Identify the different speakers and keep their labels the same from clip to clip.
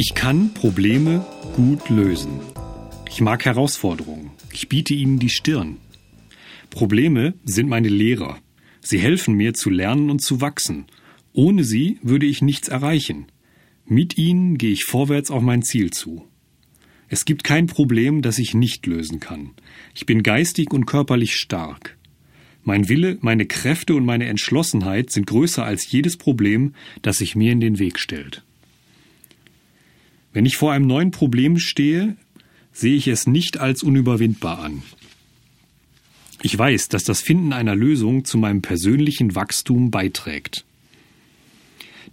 Speaker 1: Ich kann Probleme gut lösen. Ich mag Herausforderungen. Ich biete ihnen die Stirn. Probleme sind meine Lehrer. Sie helfen mir zu lernen und zu wachsen. Ohne sie würde ich nichts erreichen. Mit ihnen gehe ich vorwärts auf mein Ziel zu. Es gibt kein Problem, das ich nicht lösen kann. Ich bin geistig und körperlich stark. Mein Wille, meine Kräfte und meine Entschlossenheit sind größer als jedes Problem, das sich mir in den Weg stellt. Wenn ich vor einem neuen Problem stehe, sehe ich es nicht als unüberwindbar an. Ich weiß, dass das Finden einer Lösung zu meinem persönlichen Wachstum beiträgt.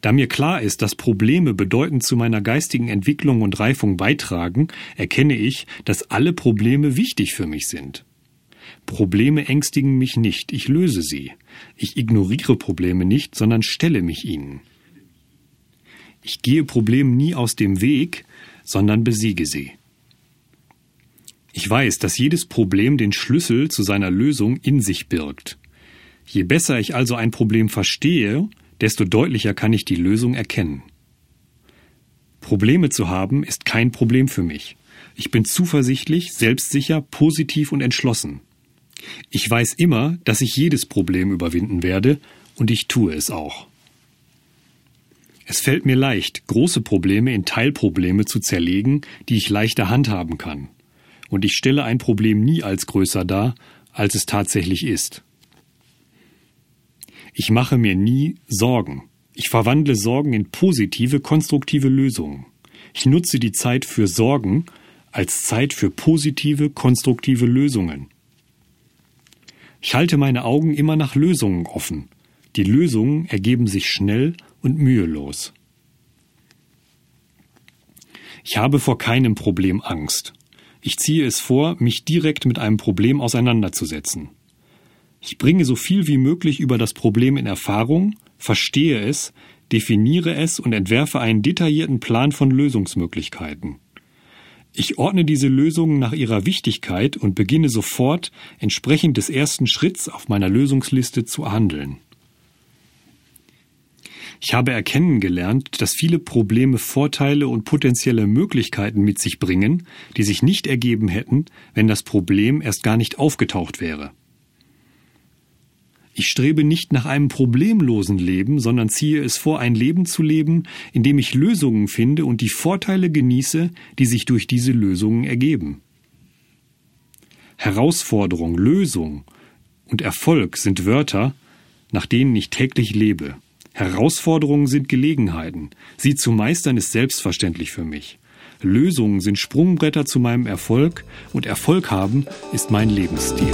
Speaker 1: Da mir klar ist, dass Probleme bedeutend zu meiner geistigen Entwicklung und Reifung beitragen, erkenne ich, dass alle Probleme wichtig für mich sind. Probleme ängstigen mich nicht, ich löse sie. Ich ignoriere Probleme nicht, sondern stelle mich ihnen. Ich gehe Problemen nie aus dem Weg, sondern besiege sie. Ich weiß, dass jedes Problem den Schlüssel zu seiner Lösung in sich birgt. Je besser ich also ein Problem verstehe, desto deutlicher kann ich die Lösung erkennen. Probleme zu haben ist kein Problem für mich. Ich bin zuversichtlich, selbstsicher, positiv und entschlossen. Ich weiß immer, dass ich jedes Problem überwinden werde, und ich tue es auch. Es fällt mir leicht, große Probleme in Teilprobleme zu zerlegen, die ich leichter handhaben kann und ich stelle ein Problem nie als größer dar, als es tatsächlich ist. Ich mache mir nie Sorgen. Ich verwandle Sorgen in positive, konstruktive Lösungen. Ich nutze die Zeit für Sorgen als Zeit für positive, konstruktive Lösungen. Ich halte meine Augen immer nach Lösungen offen. Die Lösungen ergeben sich schnell und mühelos. Ich habe vor keinem Problem Angst. Ich ziehe es vor, mich direkt mit einem Problem auseinanderzusetzen. Ich bringe so viel wie möglich über das Problem in Erfahrung, verstehe es, definiere es und entwerfe einen detaillierten Plan von Lösungsmöglichkeiten. Ich ordne diese Lösungen nach ihrer Wichtigkeit und beginne sofort, entsprechend des ersten Schritts auf meiner Lösungsliste zu handeln. Ich habe erkennen gelernt, dass viele Probleme Vorteile und potenzielle Möglichkeiten mit sich bringen, die sich nicht ergeben hätten, wenn das Problem erst gar nicht aufgetaucht wäre. Ich strebe nicht nach einem problemlosen Leben, sondern ziehe es vor, ein Leben zu leben, in dem ich Lösungen finde und die Vorteile genieße, die sich durch diese Lösungen ergeben. Herausforderung, Lösung und Erfolg sind Wörter, nach denen ich täglich lebe. Herausforderungen sind Gelegenheiten. Sie zu meistern ist selbstverständlich für mich. Lösungen sind Sprungbretter zu meinem Erfolg und Erfolg haben ist mein Lebensstil.